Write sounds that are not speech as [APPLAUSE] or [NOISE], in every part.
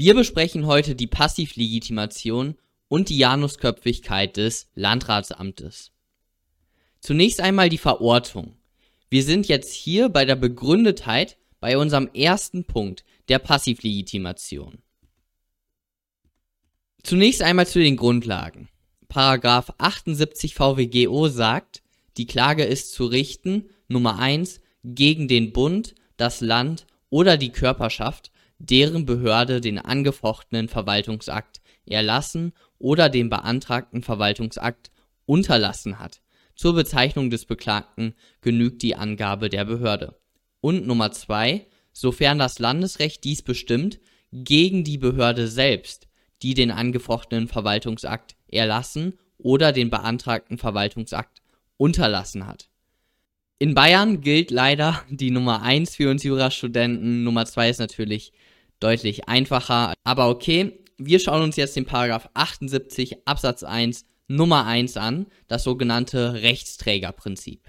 Wir besprechen heute die Passivlegitimation und die Janusköpfigkeit des Landratsamtes. Zunächst einmal die Verortung. Wir sind jetzt hier bei der Begründetheit bei unserem ersten Punkt, der Passivlegitimation. Zunächst einmal zu den Grundlagen. Paragraph 78 VWGO sagt, die Klage ist zu richten, Nummer 1, gegen den Bund, das Land oder die Körperschaft, deren Behörde den angefochtenen Verwaltungsakt erlassen oder den beantragten Verwaltungsakt unterlassen hat. Zur Bezeichnung des Beklagten genügt die Angabe der Behörde. Und Nummer 2, sofern das Landesrecht dies bestimmt, gegen die Behörde selbst, die den angefochtenen Verwaltungsakt erlassen oder den beantragten Verwaltungsakt unterlassen hat. In Bayern gilt leider die Nummer 1 für uns Jurastudenten, Nummer 2 ist natürlich deutlich einfacher, aber okay, wir schauen uns jetzt den Paragraph 78 Absatz 1 Nummer 1 an, das sogenannte Rechtsträgerprinzip.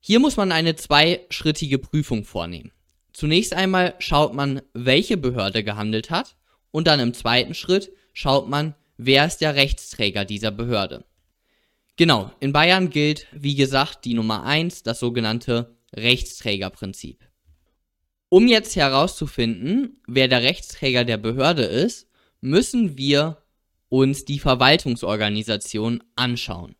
Hier muss man eine zweischrittige Prüfung vornehmen. Zunächst einmal schaut man, welche Behörde gehandelt hat und dann im zweiten Schritt schaut man, wer ist der Rechtsträger dieser Behörde. Genau, in Bayern gilt, wie gesagt, die Nummer 1, das sogenannte Rechtsträgerprinzip. Um jetzt herauszufinden, wer der Rechtsträger der Behörde ist, müssen wir uns die Verwaltungsorganisation anschauen.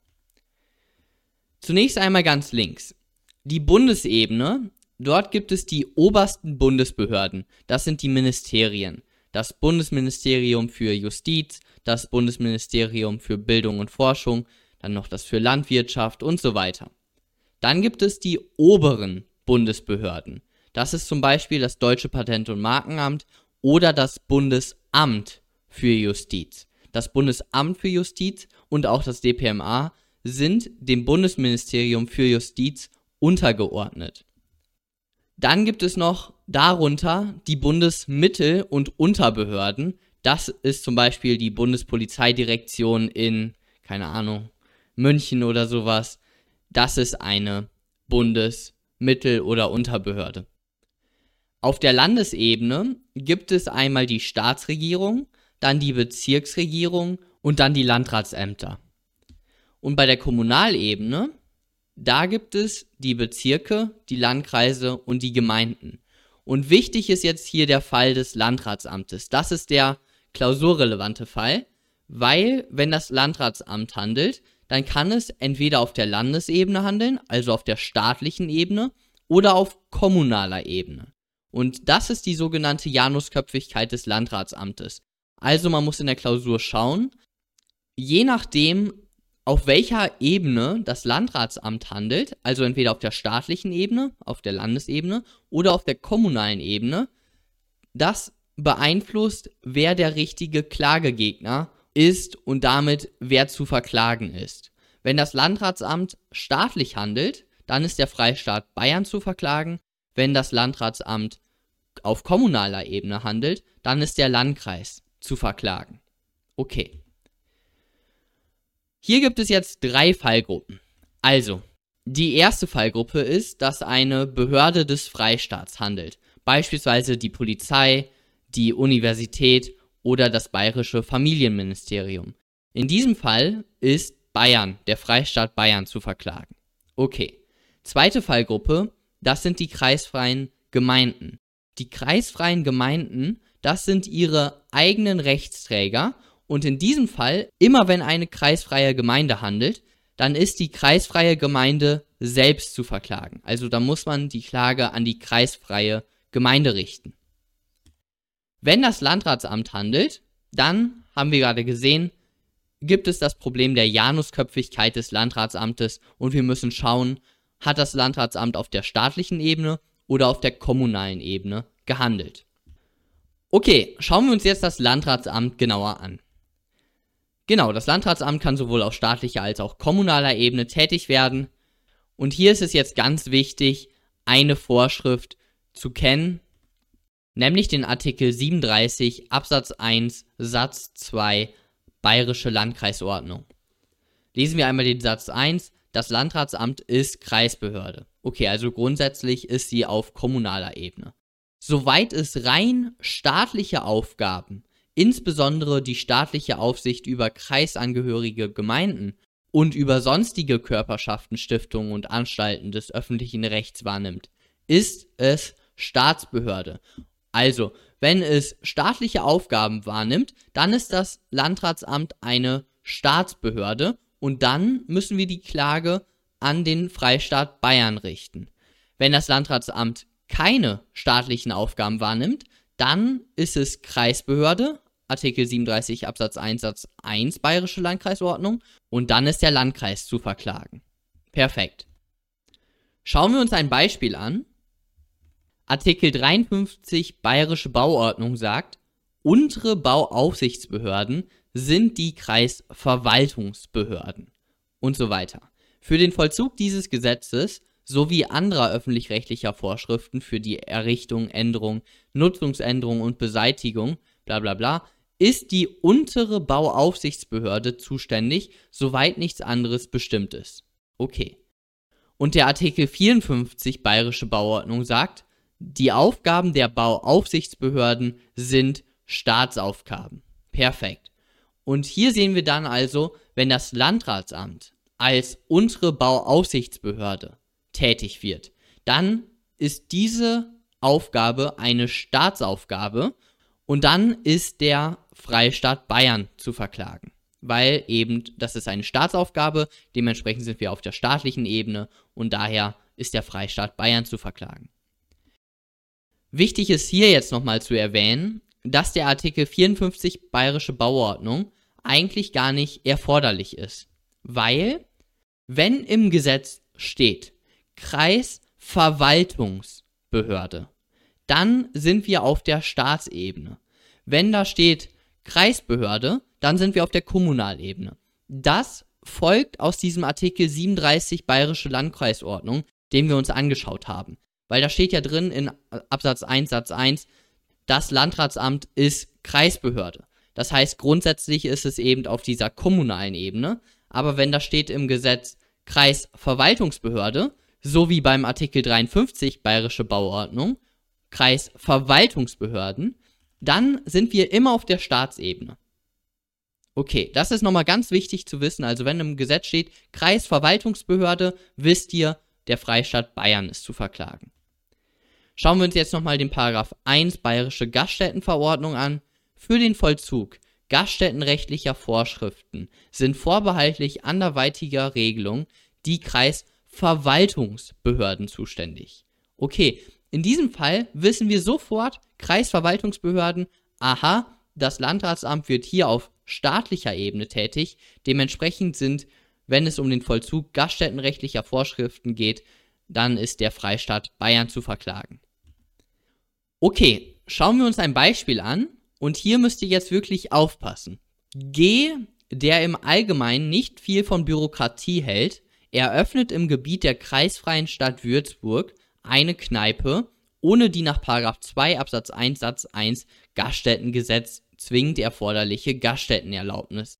Zunächst einmal ganz links. Die Bundesebene, dort gibt es die obersten Bundesbehörden, das sind die Ministerien. Das Bundesministerium für Justiz, das Bundesministerium für Bildung und Forschung, dann noch das für Landwirtschaft und so weiter. Dann gibt es die oberen Bundesbehörden. Das ist zum Beispiel das Deutsche Patent- und Markenamt oder das Bundesamt für Justiz. Das Bundesamt für Justiz und auch das DPMA sind dem Bundesministerium für Justiz untergeordnet. Dann gibt es noch darunter die Bundesmittel- und Unterbehörden. Das ist zum Beispiel die Bundespolizeidirektion in, keine Ahnung, München oder sowas, das ist eine Bundesmittel- oder Unterbehörde. Auf der Landesebene gibt es einmal die Staatsregierung, dann die Bezirksregierung und dann die Landratsämter. Und bei der Kommunalebene, da gibt es die Bezirke, die Landkreise und die Gemeinden. Und wichtig ist jetzt hier der Fall des Landratsamtes. Das ist der klausurrelevante Fall, weil wenn das Landratsamt handelt, dann kann es entweder auf der Landesebene handeln, also auf der staatlichen Ebene, oder auf kommunaler Ebene. Und das ist die sogenannte Janusköpfigkeit des Landratsamtes. Also man muss in der Klausur schauen, je nachdem, auf welcher Ebene das Landratsamt handelt, also entweder auf der staatlichen Ebene, auf der Landesebene oder auf der kommunalen Ebene, das beeinflusst, wer der richtige Klagegegner ist und damit wer zu verklagen ist. Wenn das Landratsamt staatlich handelt, dann ist der Freistaat Bayern zu verklagen. Wenn das Landratsamt auf kommunaler Ebene handelt, dann ist der Landkreis zu verklagen. Okay. Hier gibt es jetzt drei Fallgruppen. Also, die erste Fallgruppe ist, dass eine Behörde des Freistaats handelt, beispielsweise die Polizei, die Universität oder das bayerische Familienministerium. In diesem Fall ist Bayern, der Freistaat Bayern, zu verklagen. Okay. Zweite Fallgruppe, das sind die kreisfreien Gemeinden. Die kreisfreien Gemeinden, das sind ihre eigenen Rechtsträger und in diesem Fall, immer wenn eine kreisfreie Gemeinde handelt, dann ist die kreisfreie Gemeinde selbst zu verklagen. Also da muss man die Klage an die kreisfreie Gemeinde richten. Wenn das Landratsamt handelt, dann, haben wir gerade gesehen, gibt es das Problem der Janusköpfigkeit des Landratsamtes und wir müssen schauen, hat das Landratsamt auf der staatlichen Ebene oder auf der kommunalen Ebene gehandelt. Okay, schauen wir uns jetzt das Landratsamt genauer an. Genau, das Landratsamt kann sowohl auf staatlicher als auch kommunaler Ebene tätig werden. Und hier ist es jetzt ganz wichtig, eine Vorschrift zu kennen, nämlich den Artikel 37 Absatz 1 Satz 2 Bayerische Landkreisordnung. Lesen wir einmal den Satz 1. Das Landratsamt ist Kreisbehörde. Okay, also grundsätzlich ist sie auf kommunaler Ebene. Soweit es rein staatliche Aufgaben, insbesondere die staatliche Aufsicht über kreisangehörige Gemeinden und über sonstige Körperschaften, Stiftungen und Anstalten des öffentlichen Rechts wahrnimmt, ist es Staatsbehörde. Also, wenn es staatliche Aufgaben wahrnimmt, dann ist das Landratsamt eine Staatsbehörde und dann müssen wir die Klage an den Freistaat Bayern richten. Wenn das Landratsamt keine staatlichen Aufgaben wahrnimmt, dann ist es Kreisbehörde, Artikel 37 Absatz 1 Satz 1 Bayerische Landkreisordnung und dann ist der Landkreis zu verklagen. Perfekt. Schauen wir uns ein Beispiel an. Artikel 53 Bayerische Bauordnung sagt, untere Bauaufsichtsbehörden sind die Kreisverwaltungsbehörden und so weiter. Für den Vollzug dieses Gesetzes sowie anderer öffentlich-rechtlicher Vorschriften für die Errichtung, Änderung, Nutzungsänderung und Beseitigung, bla bla bla, ist die untere Bauaufsichtsbehörde zuständig, soweit nichts anderes bestimmt ist. Okay. Und der Artikel 54 Bayerische Bauordnung sagt, die Aufgaben der Bauaufsichtsbehörden sind Staatsaufgaben. Perfekt. Und hier sehen wir dann also, wenn das Landratsamt als untere Bauaufsichtsbehörde tätig wird, dann ist diese Aufgabe eine Staatsaufgabe und dann ist der Freistaat Bayern zu verklagen. Weil eben, das ist eine Staatsaufgabe, dementsprechend sind wir auf der staatlichen Ebene und daher ist der Freistaat Bayern zu verklagen. Wichtig ist hier jetzt nochmal zu erwähnen, dass der Artikel 54 Bayerische Bauordnung eigentlich gar nicht erforderlich ist. Weil, wenn im Gesetz steht Kreisverwaltungsbehörde, dann sind wir auf der Staatsebene. Wenn da steht Kreisbehörde, dann sind wir auf der Kommunalebene. Das folgt aus diesem Artikel 37 Bayerische Landkreisordnung, den wir uns angeschaut haben. Weil da steht ja drin in Absatz 1 Satz 1, das Landratsamt ist Kreisbehörde. Das heißt, grundsätzlich ist es eben auf dieser kommunalen Ebene. Aber wenn da steht im Gesetz Kreisverwaltungsbehörde, so wie beim Artikel 53 Bayerische Bauordnung, Kreisverwaltungsbehörden, dann sind wir immer auf der Staatsebene. Okay, das ist nochmal ganz wichtig zu wissen. Also wenn im Gesetz steht Kreisverwaltungsbehörde, wisst ihr, der Freistaat Bayern ist zu verklagen. Schauen wir uns jetzt nochmal den Paragraph 1 Bayerische Gaststättenverordnung an. Für den Vollzug gaststättenrechtlicher Vorschriften sind vorbehaltlich anderweitiger Regelung die Kreisverwaltungsbehörden zuständig. Okay, in diesem Fall wissen wir sofort, Kreisverwaltungsbehörden, aha, das Landratsamt wird hier auf staatlicher Ebene tätig, dementsprechend sind, wenn es um den Vollzug gaststättenrechtlicher Vorschriften geht, dann ist der Freistaat Bayern zu verklagen. Okay, schauen wir uns ein Beispiel an und hier müsst ihr jetzt wirklich aufpassen. G, der im Allgemeinen nicht viel von Bürokratie hält, eröffnet im Gebiet der kreisfreien Stadt Würzburg eine Kneipe, ohne die nach 2 Absatz 1 Satz 1 Gaststättengesetz zwingend erforderliche Gaststättenerlaubnis.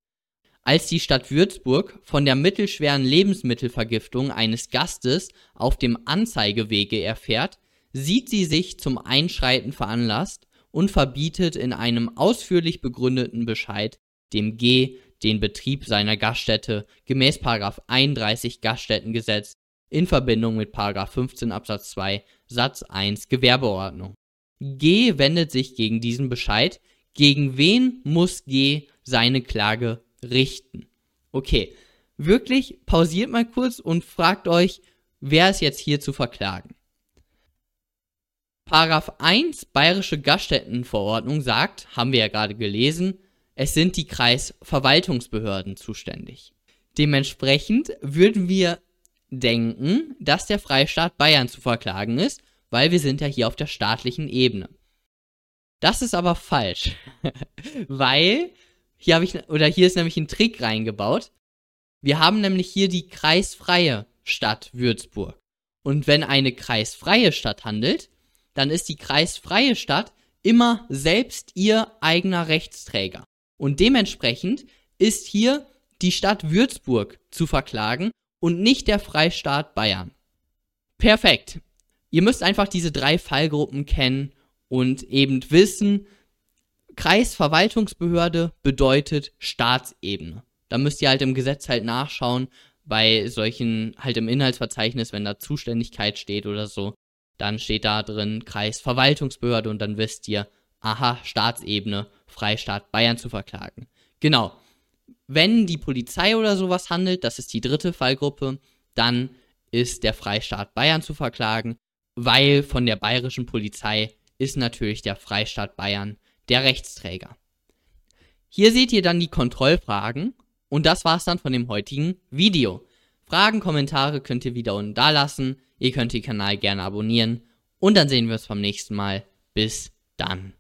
Als die Stadt Würzburg von der mittelschweren Lebensmittelvergiftung eines Gastes auf dem Anzeigewege erfährt, sieht sie sich zum Einschreiten veranlasst und verbietet in einem ausführlich begründeten Bescheid dem G den Betrieb seiner Gaststätte gemäß 31 Gaststättengesetz in Verbindung mit 15 Absatz 2 Satz 1 Gewerbeordnung. G wendet sich gegen diesen Bescheid. Gegen wen muss G seine Klage richten? Okay, wirklich pausiert mal kurz und fragt euch, wer ist jetzt hier zu verklagen? Paragraph 1 Bayerische Gaststättenverordnung sagt, haben wir ja gerade gelesen, es sind die Kreisverwaltungsbehörden zuständig. Dementsprechend würden wir denken, dass der Freistaat Bayern zu verklagen ist, weil wir sind ja hier auf der staatlichen Ebene. Das ist aber falsch, [LAUGHS] weil hier habe ich oder hier ist nämlich ein Trick reingebaut. Wir haben nämlich hier die kreisfreie Stadt Würzburg. Und wenn eine kreisfreie Stadt handelt, dann ist die kreisfreie Stadt immer selbst ihr eigener Rechtsträger. Und dementsprechend ist hier die Stadt Würzburg zu verklagen und nicht der Freistaat Bayern. Perfekt. Ihr müsst einfach diese drei Fallgruppen kennen und eben wissen, Kreisverwaltungsbehörde bedeutet Staatsebene. Da müsst ihr halt im Gesetz halt nachschauen, bei solchen, halt im Inhaltsverzeichnis, wenn da Zuständigkeit steht oder so, dann steht da drin Kreisverwaltungsbehörde und dann wisst ihr, aha, Staatsebene, Freistaat Bayern zu verklagen. Genau. Wenn die Polizei oder sowas handelt, das ist die dritte Fallgruppe, dann ist der Freistaat Bayern zu verklagen, weil von der bayerischen Polizei ist natürlich der Freistaat Bayern der Rechtsträger. Hier seht ihr dann die Kontrollfragen und das war's dann von dem heutigen Video. Fragen, Kommentare könnt ihr wieder unten da lassen. Ihr könnt den Kanal gerne abonnieren und dann sehen wir uns beim nächsten Mal. Bis dann.